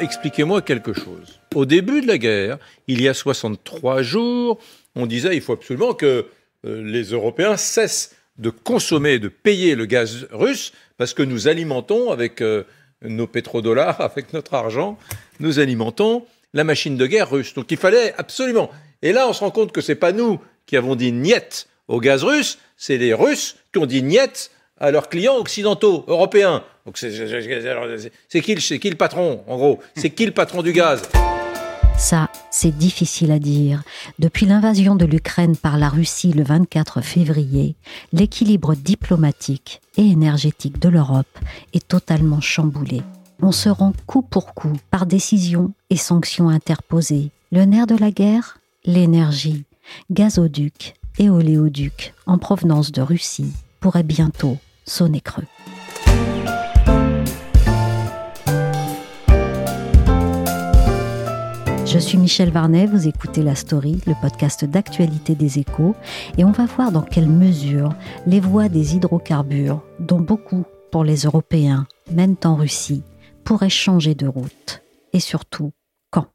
Expliquez-moi quelque chose. Au début de la guerre, il y a 63 jours, on disait il faut absolument que euh, les Européens cessent de consommer, de payer le gaz russe, parce que nous alimentons avec euh, nos pétrodollars, avec notre argent, nous alimentons la machine de guerre russe. Donc il fallait absolument. Et là, on se rend compte que c'est pas nous qui avons dit niet au gaz russe, c'est les Russes qui ont dit niet à leurs clients occidentaux, européens. C'est qui, qui le patron, en gros? C'est qui le patron du gaz? Ça, c'est difficile à dire. Depuis l'invasion de l'Ukraine par la Russie le 24 février, l'équilibre diplomatique et énergétique de l'Europe est totalement chamboulé. On se rend coup pour coup par décisions et sanctions interposées. Le nerf de la guerre? L'énergie. Gazoduc et oléoduc en provenance de Russie pourrait bientôt sonner creux. Je suis Michel Varnet, vous écoutez La Story, le podcast d'actualité des échos, et on va voir dans quelle mesure les voies des hydrocarbures, dont beaucoup pour les Européens mènent en Russie, pourraient changer de route. Et surtout, quand?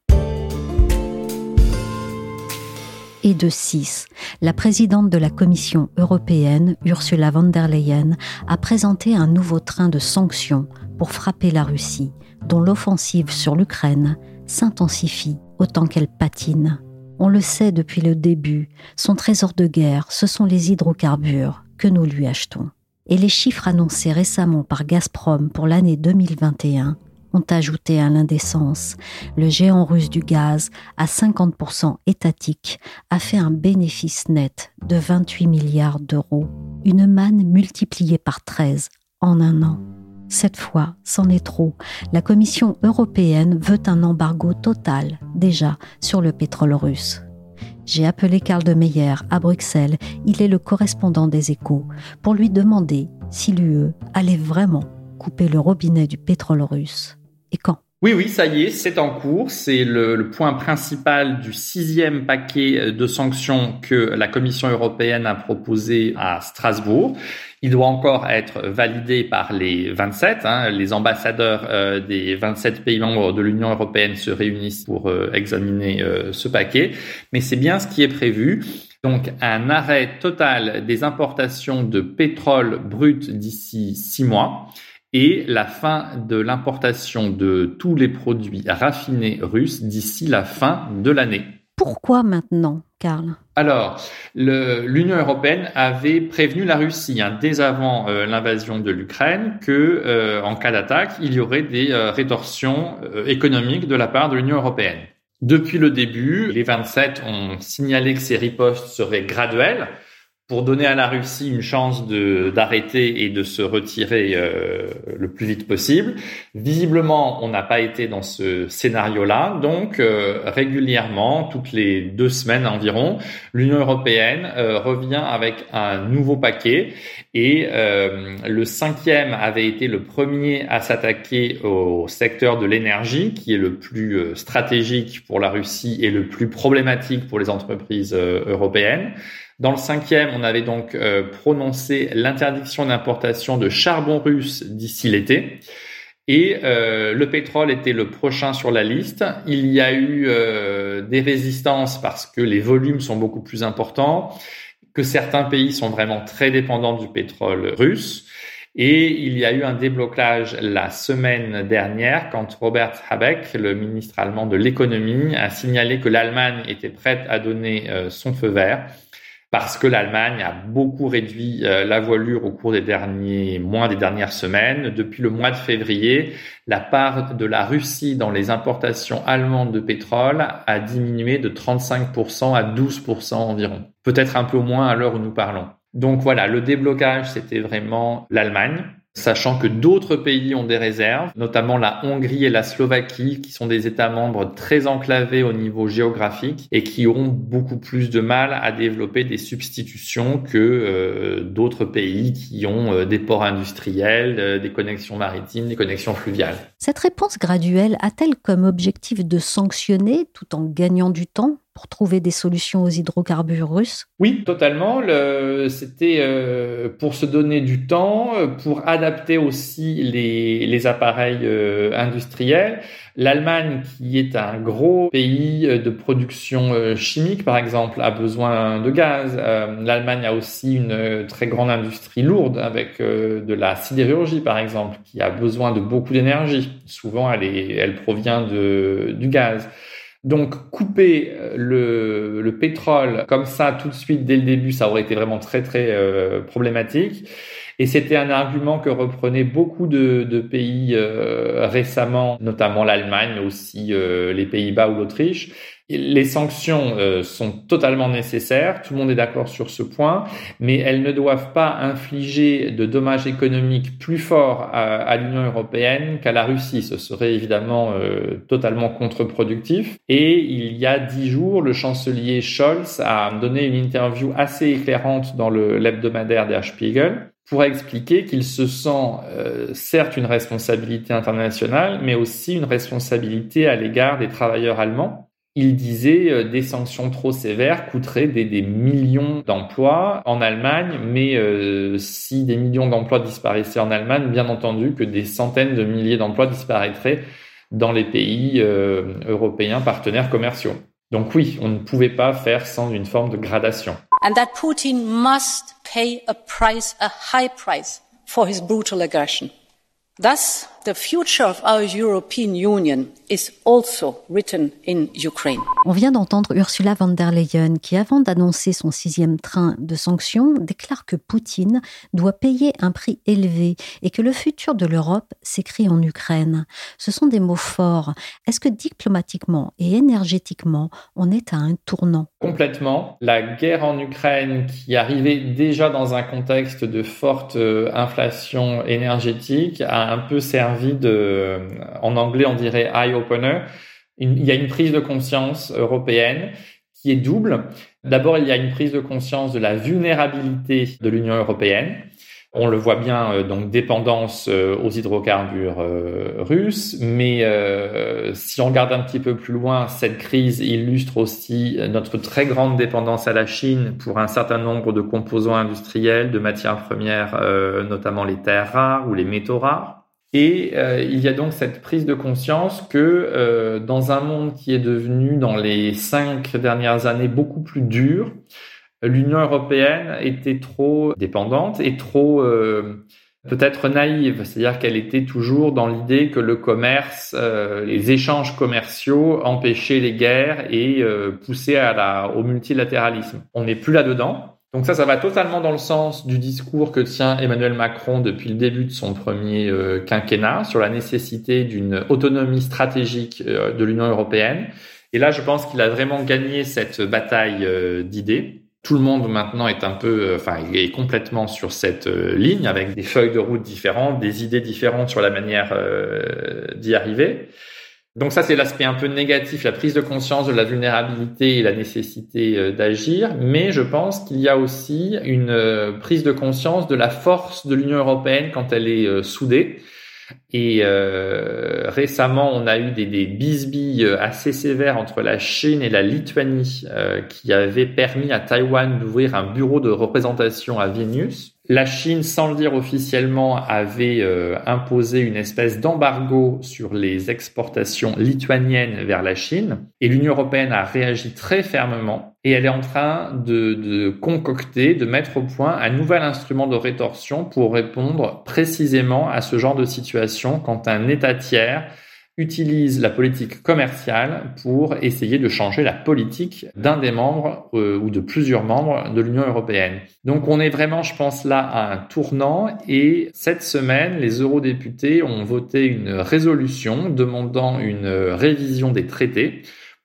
Et de 6, la présidente de la Commission européenne, Ursula von der Leyen, a présenté un nouveau train de sanctions pour frapper la Russie, dont l'offensive sur l'Ukraine s'intensifie autant qu'elle patine. On le sait depuis le début, son trésor de guerre, ce sont les hydrocarbures que nous lui achetons. Et les chiffres annoncés récemment par Gazprom pour l'année 2021 ont ajouté à l'indécence. Le géant russe du gaz, à 50% étatique, a fait un bénéfice net de 28 milliards d'euros, une manne multipliée par 13 en un an. Cette fois, c'en est trop. La Commission européenne veut un embargo total, déjà, sur le pétrole russe. J'ai appelé Karl de Meyer à Bruxelles, il est le correspondant des échos, pour lui demander si l'UE allait vraiment couper le robinet du pétrole russe. Et quand? Oui, oui, ça y est, c'est en cours. C'est le, point principal du sixième paquet de sanctions que la Commission européenne a proposé à Strasbourg. Il doit encore être validé par les 27. Hein. Les ambassadeurs euh, des 27 pays membres de l'Union européenne se réunissent pour euh, examiner euh, ce paquet. Mais c'est bien ce qui est prévu. Donc un arrêt total des importations de pétrole brut d'ici six mois et la fin de l'importation de tous les produits raffinés russes d'ici la fin de l'année. Pourquoi maintenant, Karl? Alors, l'Union européenne avait prévenu la Russie hein, dès avant euh, l'invasion de l'Ukraine que, euh, en cas d'attaque, il y aurait des euh, rétorsions économiques de la part de l'Union européenne. Depuis le début, les 27 ont signalé que ces ripostes seraient graduelles pour donner à la Russie une chance de d'arrêter et de se retirer euh, le plus vite possible. Visiblement, on n'a pas été dans ce scénario-là, donc euh, régulièrement, toutes les deux semaines environ, l'Union européenne euh, revient avec un nouveau paquet et le cinquième avait été le premier à s'attaquer au secteur de l'énergie, qui est le plus stratégique pour la Russie et le plus problématique pour les entreprises européennes. Dans le cinquième, on avait donc euh, prononcé l'interdiction d'importation de charbon russe d'ici l'été. Et euh, le pétrole était le prochain sur la liste. Il y a eu euh, des résistances parce que les volumes sont beaucoup plus importants, que certains pays sont vraiment très dépendants du pétrole russe. Et il y a eu un déblocage la semaine dernière quand Robert Habeck, le ministre allemand de l'économie, a signalé que l'Allemagne était prête à donner son feu vert parce que l'Allemagne a beaucoup réduit euh, la voilure au cours des derniers mois, des dernières semaines. Depuis le mois de février, la part de la Russie dans les importations allemandes de pétrole a diminué de 35% à 12% environ. Peut-être un peu moins à l'heure où nous parlons. Donc voilà, le déblocage, c'était vraiment l'Allemagne sachant que d'autres pays ont des réserves, notamment la Hongrie et la Slovaquie, qui sont des États membres très enclavés au niveau géographique et qui ont beaucoup plus de mal à développer des substitutions que euh, d'autres pays qui ont euh, des ports industriels, euh, des connexions maritimes, des connexions fluviales. Cette réponse graduelle a-t-elle comme objectif de sanctionner tout en gagnant du temps pour trouver des solutions aux hydrocarbures russes Oui, totalement. C'était euh, pour se donner du temps, pour adapter aussi les, appareils euh, industriels. L'Allemagne, qui est un gros pays de production euh, chimique, par exemple, a besoin de gaz. L'Allemagne a aussi une très grande industrie lourde avec de la sidérurgie, par exemple, qui a besoin de beaucoup d'énergie. Souvent, elle, provient du gaz. Donc couper euh, le, le, pétrole comme ça tout de suite dès le début, ça aurait été vraiment très très euh, problématique. Et c'était un argument que reprenaient beaucoup de, de pays euh, récemment, notamment l'Allemagne, aussi les Pays-Bas ou l'Autriche. Les sanctions euh, sont totalement nécessaires, tout le monde est d'accord sur ce point, mais elles ne doivent pas infliger de dommages économiques plus forts à, l'Union européenne qu'à la Russie. Ce serait évidemment euh, totalement contre-productif. Et il y a dix jours, le chancelier Scholz a donné une interview assez éclairante dans l'hebdomadaire Der Spiegel pour expliquer qu'il se sent euh, certes une responsabilité internationale, mais aussi une responsabilité à l'égard des travailleurs allemands il disait euh, des sanctions trop sévères coûteraient des, millions d'emplois en Allemagne, mais euh, si des millions d'emplois disparaissaient en Allemagne, bien entendu que des centaines de milliers d'emplois disparaîtraient dans les pays euh, européens partenaires commerciaux. Donc oui, on ne pouvait pas faire sans une forme de gradation. And that Putin must pay a price, a high price for his brutal aggression. The future of our European Union is also written in Ukraine. On vient d'entendre Ursula von der Leyen qui, avant d'annoncer son sixième train de sanctions, déclare que Poutine doit payer un prix élevé et que le futur de l'Europe s'écrit en Ukraine. Ce sont des mots forts. Est-ce que diplomatiquement et énergétiquement, on est à un tournant? Complètement. La guerre en Ukraine qui arrivait déjà dans un contexte de forte euh, inflation énergétique a un peu servi en anglais on dirait eye opener il y a une prise de conscience européenne qui est double. D'abord, il y a une prise de conscience de la vulnérabilité de l'Union européenne. On le voit bien, euh, donc dépendance euh, aux hydrocarbures euh, russes, mais si on regarde un petit peu plus loin, cette crise illustre aussi notre très grande dépendance à la Chine pour un certain nombre de composants industriels, de matières premières, notamment les terres rares ou les métaux rares. Et euh, il y a donc cette prise de conscience que euh, dans un monde qui est devenu dans les cinq dernières années beaucoup plus dur, l'Union européenne était trop dépendante et trop euh, peut-être naïve, c'est-à-dire qu'elle était toujours dans l'idée que le commerce, les échanges commerciaux empêchaient les guerres et poussaient au multilatéralisme. On n'est plus là-dedans. Donc ça, ça va totalement dans le sens du discours que tient Emmanuel Macron depuis le début de son premier euh, quinquennat sur la nécessité d'une autonomie stratégique euh, de l'Union européenne. Et là, je pense qu'il a vraiment gagné cette bataille euh, d'idées. Tout le monde maintenant est un peu, enfin, est complètement sur cette ligne avec des feuilles de route différentes, des idées différentes sur la manière d'y arriver. Donc ça, c'est l'aspect un peu négatif, la prise de conscience de la vulnérabilité et la nécessité euh, d'agir. Mais je pense qu'il y a aussi une euh, prise de conscience de la force de l'Union européenne quand elle est euh, soudée. Et récemment, on a eu des, des, bisbilles assez sévères entre la Chine et la Lituanie qui avaient permis à Taïwan d'ouvrir un bureau de représentation à Vilnius. La Chine, sans le dire officiellement, avait euh, imposé une espèce d'embargo sur les exportations lituaniennes vers la Chine et l'Union européenne a réagi très fermement et elle est en train de, de, concocter, de mettre au point un nouvel instrument de rétorsion pour répondre précisément à ce genre de situation quand un État tiers utilise la politique commerciale pour essayer de changer la politique d'un des membres euh, ou de plusieurs membres de l'Union européenne. Donc on est vraiment, je pense, là à un tournant et cette semaine, les eurodéputés ont voté une résolution demandant une révision des traités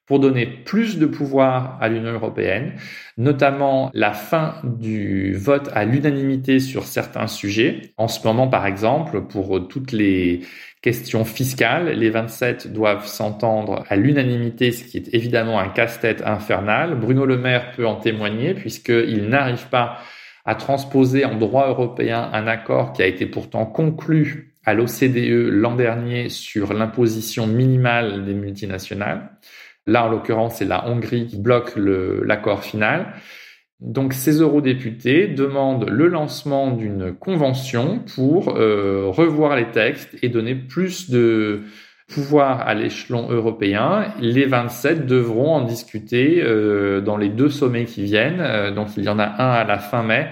pour donner plus de pouvoir à l'Union européenne, notamment la fin du vote à l'unanimité sur certains sujets. En ce moment, par exemple, pour toutes les questions fiscales, les 27 doivent s'entendre à l'unanimité, ce qui est évidemment un casse-tête infernal. Bruno Le Maire peut en témoigner puisqu'il n'arrive pas à transposer en droit européen un accord qui a été pourtant conclu à l'OCDE l'an dernier sur l'imposition minimale des multinationales. Là, en l'occurrence, c'est la Hongrie qui bloque l'accord final. Donc ces eurodéputés demandent le lancement d'une convention pour euh, revoir les textes et donner plus de pouvoir à l'échelon européen. Les 27 devront en discuter euh, dans les deux sommets qui viennent. Euh, donc il y en a un à la fin mai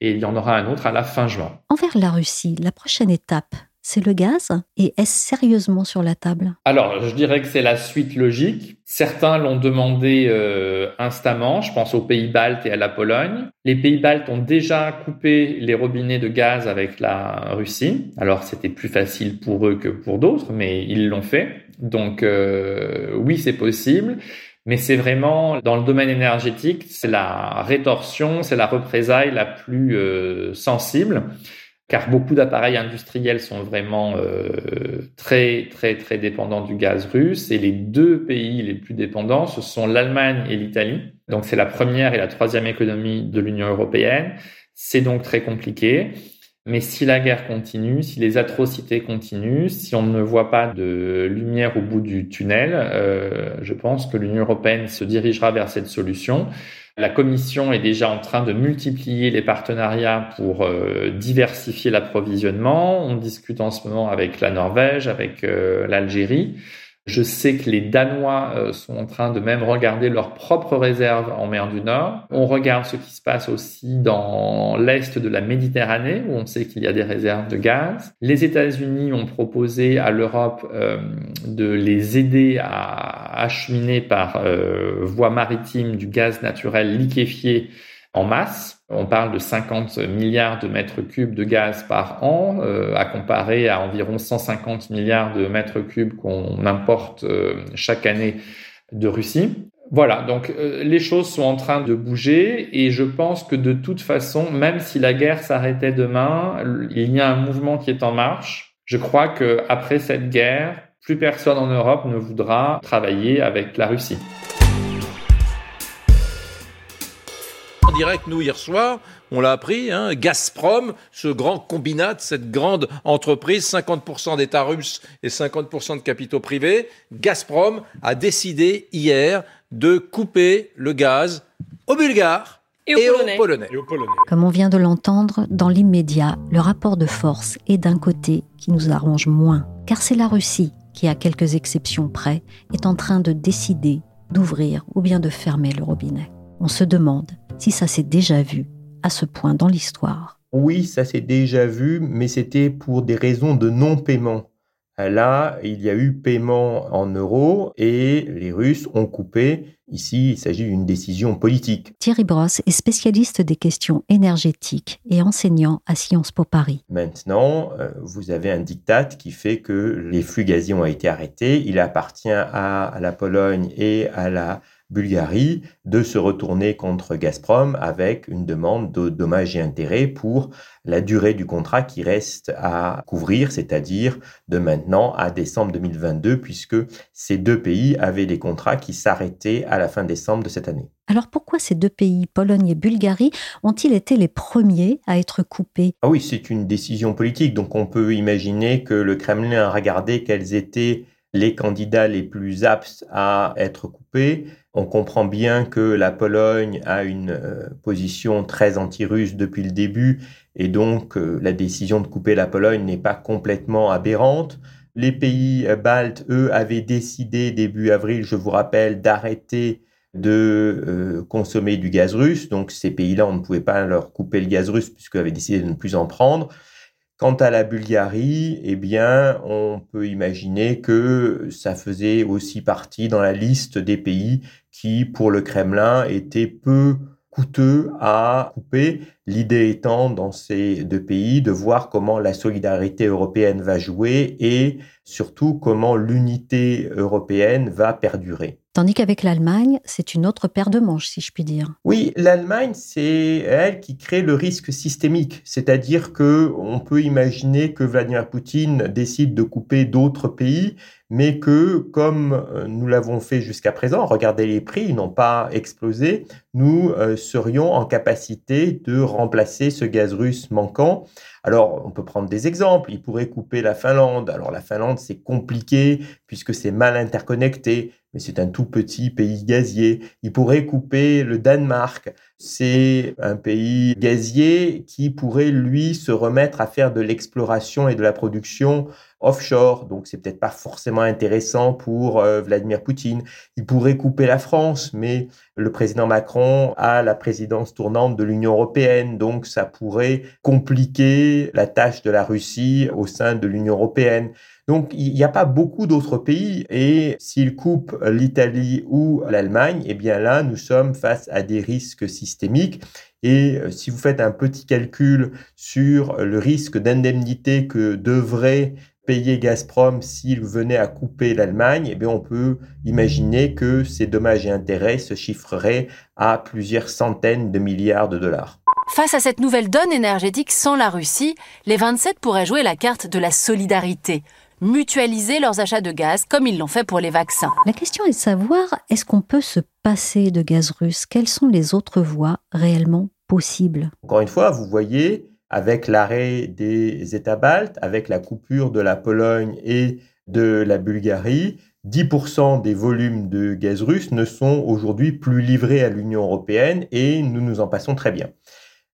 et il y en aura un autre à la fin juin. Envers la Russie, la prochaine étape, c'est le gaz Et est-ce sérieusement sur la table? Alors, je dirais que c'est la suite logique. Certains l'ont demandé euh, instamment, je pense aux pays baltes et à la Pologne. Les pays baltes ont déjà coupé les robinets de gaz avec la Russie. Alors, c'était plus facile pour eux que pour d'autres, mais ils l'ont fait. Donc, euh, oui, c'est possible. Mais c'est vraiment dans le domaine énergétique, c'est la rétorsion, c'est la représaille la plus euh, sensible car beaucoup d'appareils industriels sont vraiment euh, très très très dépendants du gaz russe et les deux pays les plus dépendants ce sont l'Allemagne et l'Italie. Donc c'est la première et la troisième économie de l'Union européenne. C'est donc très compliqué. Mais si la guerre continue, si les atrocités continuent, si on ne voit pas de lumière au bout du tunnel, euh, je pense que l'Union européenne se dirigera vers cette solution. La Commission est déjà en train de multiplier les partenariats pour euh, diversifier l'approvisionnement. On discute en ce moment avec la Norvège, avec euh, l'Algérie. Je sais que les Danois euh, sont en train de même regarder leurs propres réserves en mer du Nord. On regarde ce qui se passe aussi dans l'est de la Méditerranée, où on sait qu'il y a des réserves de gaz. Les États-Unis ont proposé à l'Europe euh, de les aider à acheminer par euh, voie maritime du gaz naturel liquéfié en masse. On parle de 50 milliards de mètres cubes de gaz par an, euh, à comparer à environ 150 milliards de mètres cubes qu'on importe euh, chaque année de Russie. Voilà, donc euh, les choses sont en train de bouger et je pense que de toute façon, même si la guerre s'arrêtait demain, il y a un mouvement qui est en marche. Je crois que après cette guerre, plus personne en Europe ne voudra travailler avec la Russie. Direct, nous, hier soir, on l'a appris, hein, Gazprom, ce grand combinat, cette grande entreprise, 50% d'État russe et 50% de capitaux privés, Gazprom a décidé hier de couper le gaz aux Bulgares et, aux, Polonais. Comme on vient de l'entendre, dans l'immédiat, le rapport de force est d'un côté qui nous arrange moins, car c'est la Russie qui, à quelques exceptions près, est en train de décider d'ouvrir ou bien de fermer le robinet. On se demande si ça s'est déjà vu à ce point dans l'histoire. Oui, ça s'est déjà vu, mais c'était pour des raisons de non-paiement. Là, il y a eu paiement en euros et les Russes ont coupé. Ici, il s'agit d'une décision politique. Thierry Brosse est spécialiste des questions énergétiques et enseignant à Sciences Po Paris. Maintenant, euh, vous avez un diktat qui fait que les flux gaziers ont été arrêtés. Il appartient à la Pologne et à la Bulgarie de se retourner contre Gazprom avec une demande de dommages et intérêts pour la durée du contrat qui reste à couvrir, c'est-à-dire de maintenant à décembre 2022, puisque ces deux pays avaient des contrats qui s'arrêtaient à la fin décembre de cette année. Alors pourquoi ces deux pays, Pologne et Bulgarie, ont-ils été les premiers à être coupés? Ah oui, c'est une décision politique, donc on peut imaginer que le Kremlin a regardé quels étaient les candidats les plus aptes à être coupés. On comprend bien que la Pologne a une euh, position très anti-russe depuis le début et donc euh, la décision de couper la Pologne n'est pas complètement aberrante. Les pays euh, baltes, eux, avaient décidé début avril, je vous rappelle, d'arrêter de consommer du gaz russe. Donc ces pays-là, on ne pouvait pas leur couper le gaz russe puisqu'ils avaient décidé de ne plus en prendre. Quant à la Bulgarie, eh bien, on peut imaginer que ça faisait aussi partie dans la liste des pays qui, pour le Kremlin, étaient peu coûteux à couper. L'idée étant dans ces deux pays de voir comment la solidarité européenne va jouer et surtout comment l'unité européenne va perdurer. Tandis qu'avec l'Allemagne, c'est une autre paire de manches, si je puis dire. Oui, l'Allemagne, c'est elle qui crée le risque systémique, c'est-à-dire que on peut imaginer que Vladimir Poutine décide de couper d'autres pays, mais que, comme euh, nous l'avons fait jusqu'à présent, regardez les prix, ils n'ont pas explosé, nous euh, serions en capacité de remplacer ce gaz russe manquant. Alors, on peut prendre des exemples. Il pourrait couper la Finlande. Alors, la Finlande, c'est compliqué puisque c'est mal interconnecté mais c'est un tout petit pays gazier. Il pourrait couper le Danemark. C'est un pays gazier qui pourrait, lui, se remettre à faire de l'exploration et de la production offshore. Donc, c'est peut-être pas forcément intéressant pour euh, Vladimir Poutine. Il pourrait couper la France, mais le président Macron a la présidence tournante de l'Union européenne. Donc, ça pourrait compliquer la tâche de la Russie au sein de l'Union européenne. Donc, il n'y a pas beaucoup d'autres pays et s'il coupe l'Italie ou l'Allemagne, eh bien là, nous sommes face à des risques systémiques. Et euh, si vous faites un petit calcul sur le risque d'indemnité que devrait payer Gazprom s'il venait à couper l'Allemagne, eh bien on peut imaginer que ces dommages et intérêts se chiffreraient à plusieurs centaines de milliards de dollars. Face à cette nouvelle donne énergétique sans la Russie, les 27 pourraient jouer la carte de la solidarité mutualiser leurs achats de gaz comme ils l'ont fait pour les vaccins. La question est de savoir, est-ce qu'on peut se passer de gaz russe? Quelles sont les autres voies réellement possibles? Encore une fois, vous voyez, avec l'arrêt des États baltes, avec la coupure de la Pologne et de la Bulgarie, 10% des volumes de gaz russe ne sont aujourd'hui plus livrés à l'Union européenne et nous nous en passons très bien.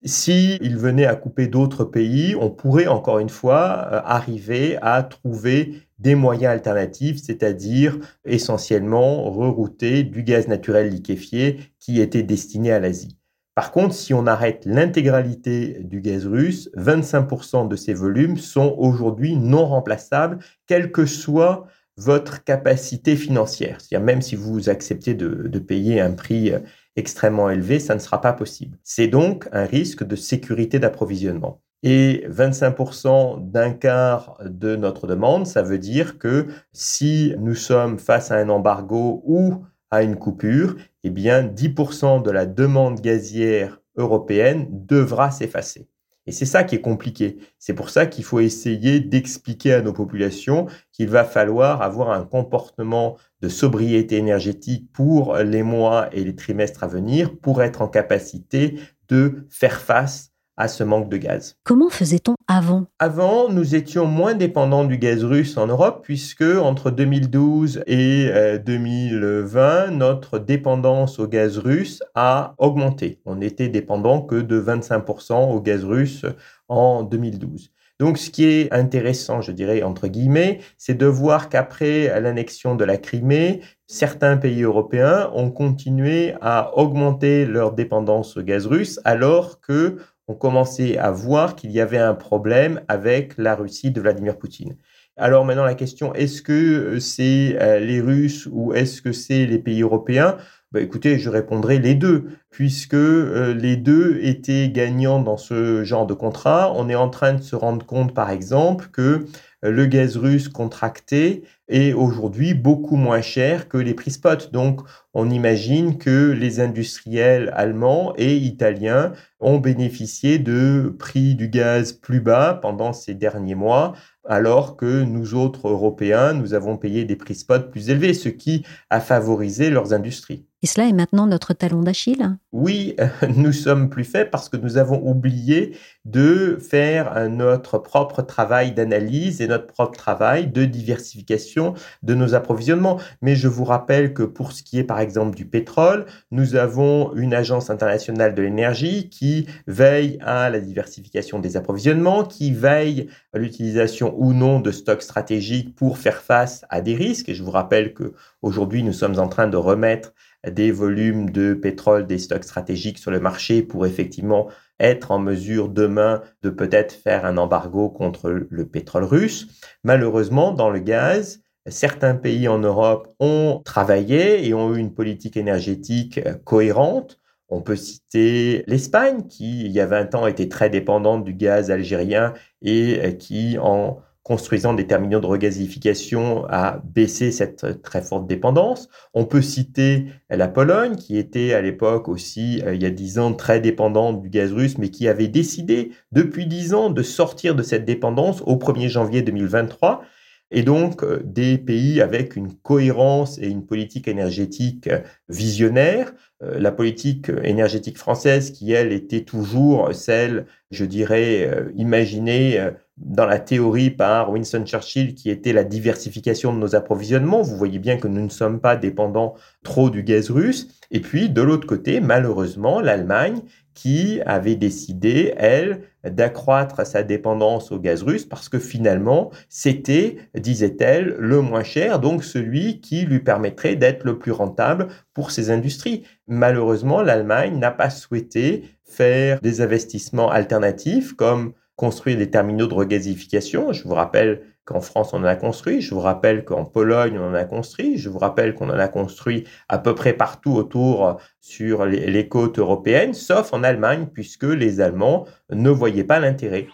S'il venait à couper d'autres pays, on pourrait encore une fois euh, arriver à trouver des moyens alternatifs, c'est-à-dire essentiellement rerouter du gaz naturel liquéfié qui était destiné à l'Asie. Par contre, si on arrête l'intégralité du gaz russe, 25% de ces volumes sont aujourd'hui non remplaçables, quelle que soit votre capacité financière. C'est-à-dire même si vous acceptez de, de payer un prix euh, extrêmement élevé, ça ne sera pas possible. C'est donc un risque de sécurité d'approvisionnement. Et 25% d'un quart de notre demande, ça veut dire que si nous sommes face à un embargo ou à une coupure, eh bien 10% de la demande gazière européenne devra s'effacer. Et c'est ça qui est compliqué. C'est pour ça qu'il faut essayer d'expliquer à nos populations qu'il va falloir avoir un comportement de sobriété énergétique pour les mois et les trimestres à venir pour être en capacité de faire face à ce manque de gaz. Comment faisait-on avant? Avant, nous étions moins dépendants du gaz russe en Europe puisque entre 2012 et 2020, euh, notre dépendance au gaz russe a augmenté. On n'était dépendant que de 25% au gaz russe en 2012. Donc, ce qui est intéressant, je dirais, entre guillemets, c'est de voir qu'après l'annexion de la Crimée, certains pays européens ont continué à augmenter leur dépendance au gaz russe alors que on commençait à voir qu'il y avait un problème avec la Russie de Vladimir Poutine. Alors maintenant la question, est-ce que euh, c'est euh, les Russes ou est-ce que c'est les pays européens? Bah, Écoutez, je répondrai les deux, puisque euh, les deux étaient gagnants dans ce genre de contrat. On est en train de se rendre compte, par exemple, que le gaz russe contracté est aujourd'hui beaucoup moins cher que les prix spot. Donc, on imagine que les industriels allemands et italiens ont bénéficié de prix du gaz plus bas pendant ces derniers mois, alors que nous autres Européens, nous avons payé des prix spot plus élevés, ce qui a favorisé leurs industries. Et cela est maintenant notre talon d'Achille Oui, nous sommes plus faits parce que nous avons oublié de faire notre propre travail d'analyse et notre propre travail de diversification de nos approvisionnements. Mais je vous rappelle que pour ce qui est par exemple du pétrole, nous avons une agence internationale de l'énergie qui veille à la diversification des approvisionnements, qui veille à l'utilisation ou non de stocks stratégiques pour faire face à des risques. Je vous rappelle que aujourd'hui nous sommes en train de remettre des volumes de pétrole, des stocks stratégiques sur le marché pour effectivement être en mesure demain de peut-être faire un embargo contre le pétrole russe. Malheureusement, dans le gaz, certains pays en Europe ont travaillé et ont eu une politique énergétique cohérente. On peut citer l'Espagne qui, il y a 20 ans, était très dépendante du gaz algérien et qui, en construisant des terminaux de regasification a baissé cette très forte dépendance. On peut citer la Pologne, qui était à l'époque aussi, euh, il y a dix ans, très dépendante du gaz russe, mais qui avait décidé depuis dix ans de sortir de cette dépendance au 1er janvier 2023. Et donc, euh, des pays avec une cohérence et une politique énergétique euh, visionnaire. La politique énergétique française, qui, elle, était toujours celle, je dirais, imaginée dans la théorie par Winston Churchill qui était la diversification de nos approvisionnements. Vous voyez bien que nous ne sommes pas dépendants trop du gaz russe. Et puis, de l'autre côté, malheureusement, l'Allemagne qui avait décidé, elle, d'accroître sa dépendance au gaz russe parce que finalement, c'était, disait-elle, le moins cher, donc celui qui lui permettrait d'être le plus rentable pour ses industries. Malheureusement, l'Allemagne n'a pas souhaité faire des investissements alternatifs comme construire des terminaux de regasification. Je vous rappelle qu'en France, on en a construit. Je vous rappelle qu'en Pologne, on en a construit. Je vous rappelle qu'on en a construit à peu près partout autour sur les, côtes européennes, sauf en Allemagne, puisque les Allemands ne voyaient pas l'intérêt.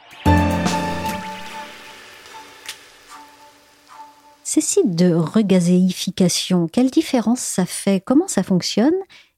Ces sites de regazéification, quelle différence ça fait? Comment ça fonctionne?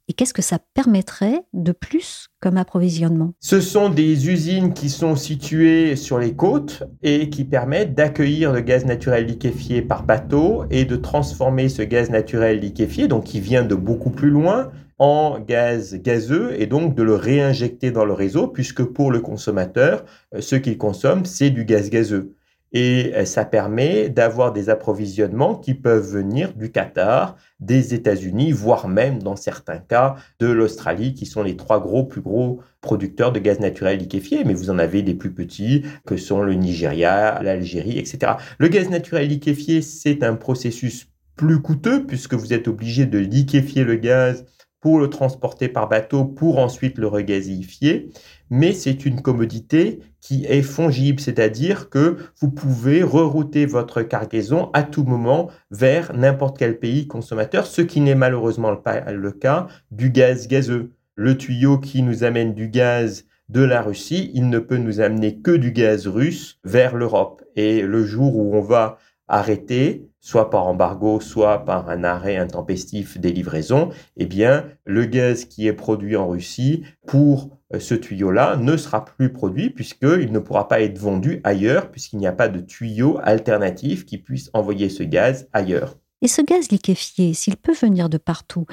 Et qu'est-ce que ça permettrait de plus comme approvisionnement? Ce sont des usines qui sont situées sur les côtes et qui permettent d'accueillir le gaz naturel liquéfié par bateau et de transformer ce gaz naturel liquéfié, donc qui vient de beaucoup plus loin, en gaz gazeux et donc de le réinjecter dans le réseau puisque pour le consommateur, euh, ce qu'il consomme, c'est du gaz gazeux et euh, ça permet d'avoir des approvisionnements qui peuvent venir du Qatar, des États-Unis, voire même dans certains cas de l'Australie, qui sont les trois plus gros producteurs de gaz naturel liquéfié, mais vous en avez des plus petits que sont le Nigeria, l'Algérie, etc. Le gaz naturel liquéfié, c'est un processus plus coûteux puisque vous êtes obligé de liquéfier le gaz pour le transporter par bateau pour ensuite le regasifier mais c'est une commodité qui est fongible, c'est-à-dire que vous pouvez rerouter votre cargaison à tout moment vers n'importe quel pays consommateur, ce qui n'est malheureusement pas le cas du gaz gazeux. Le tuyau qui nous amène du gaz de la Russie, il ne peut nous amener que du gaz russe vers l'Europe. Et le jour où on va arrêter, soit par embargo, soit par un arrêt intempestif des livraisons, eh bien, le gaz qui est produit en Russie pour euh, ce tuyau-là ne sera plus produit puisqu'il ne pourra pas être vendu ailleurs puisqu'il n'y a pas de tuyau alternatif qui puisse envoyer ce gaz ailleurs. Et ce gaz liquéfié, s'il peut venir de partout,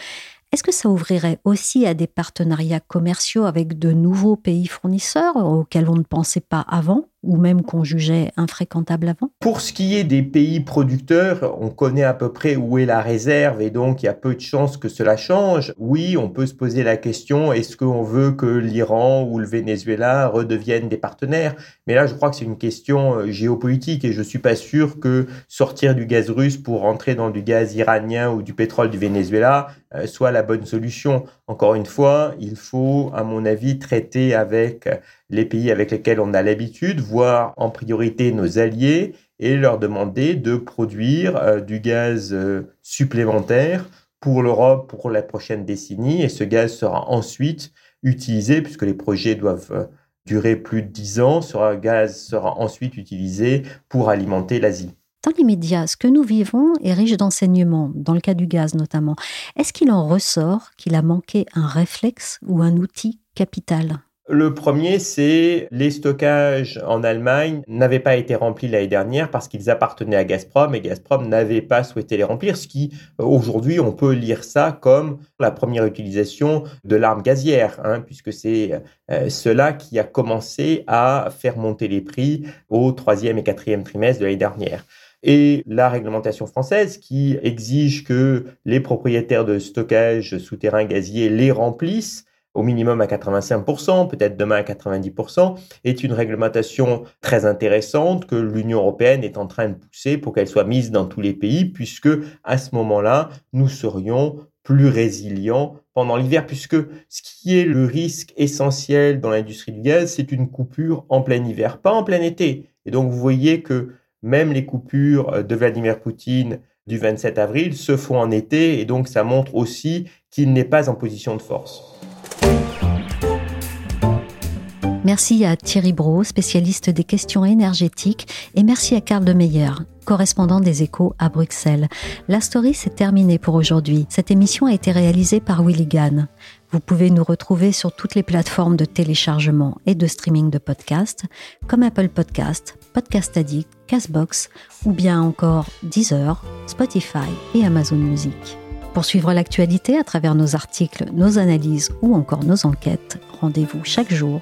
est-ce que ça ouvrirait aussi à des partenariats commerciaux avec de nouveaux pays fournisseurs auxquels on ne pensait pas avant? Ou même qu'on jugeait infréquentable avant? Pour ce qui est des pays producteurs, on connaît à peu près où est la réserve et donc il y a peu de chances que cela change. Oui, on peut se poser la question, est-ce qu'on veut que l'Iran ou le Venezuela redeviennent des partenaires? Mais là, je crois que c'est une question euh, géopolitique et je suis pas sûr que sortir du gaz russe pour rentrer dans du gaz iranien ou du pétrole du Venezuela euh, soit la bonne solution. Encore une fois, il faut, à mon avis, traiter avec les pays avec lesquels on a l'habitude, voir en priorité nos alliés et leur demander de produire euh, du gaz euh, supplémentaire pour l'Europe pour la prochaine décennie. Et ce gaz sera ensuite utilisé, puisque les projets doivent euh, durer plus de 10 ans, ce gaz sera ensuite utilisé pour alimenter l'Asie. Dans l'immédiat, ce que nous vivons est riche d'enseignements, dans le cas du gaz notamment. Est-ce qu'il en ressort qu'il a manqué un réflexe ou un outil capital? Le premier, c'est les stockages en Allemagne n'avaient pas été remplis l'année dernière parce qu'ils appartenaient à Gazprom et Gazprom n'avait pas souhaité les remplir, ce qui, aujourd'hui, on peut lire ça comme la première utilisation de l'arme gazière, hein, puisque c'est euh, cela qui a commencé à faire monter les prix au troisième et quatrième trimestre de l'année dernière. Et la réglementation française qui exige que les propriétaires de stockage souterrain gazier les remplissent au minimum à 85%, peut-être demain à 90%, est une réglementation très intéressante que l'Union européenne est en train de pousser pour qu'elle soit mise dans tous les pays, puisque à ce moment-là, nous serions plus résilient pendant l'hiver, puisque ce qui est le risque essentiel dans l'industrie du gaz, c'est une coupure en plein hiver, pas en plein été. Et donc vous voyez que même les coupures de Vladimir Poutine du 27 avril se font en été, et donc ça montre aussi qu'il n'est pas en position de force. Merci à Thierry Bro, spécialiste des questions énergétiques, et merci à Karl de Meyer, correspondant des échos à Bruxelles. La story s'est terminée pour aujourd'hui. Cette émission a été réalisée par Willy Gann. Vous pouvez nous retrouver sur toutes les plateformes de téléchargement et de streaming de podcasts, comme Apple Podcast, Podcast Addict, Castbox, ou bien encore Deezer, Spotify et Amazon Music. Pour suivre l'actualité à travers nos articles, nos analyses ou encore nos enquêtes, rendez-vous chaque jour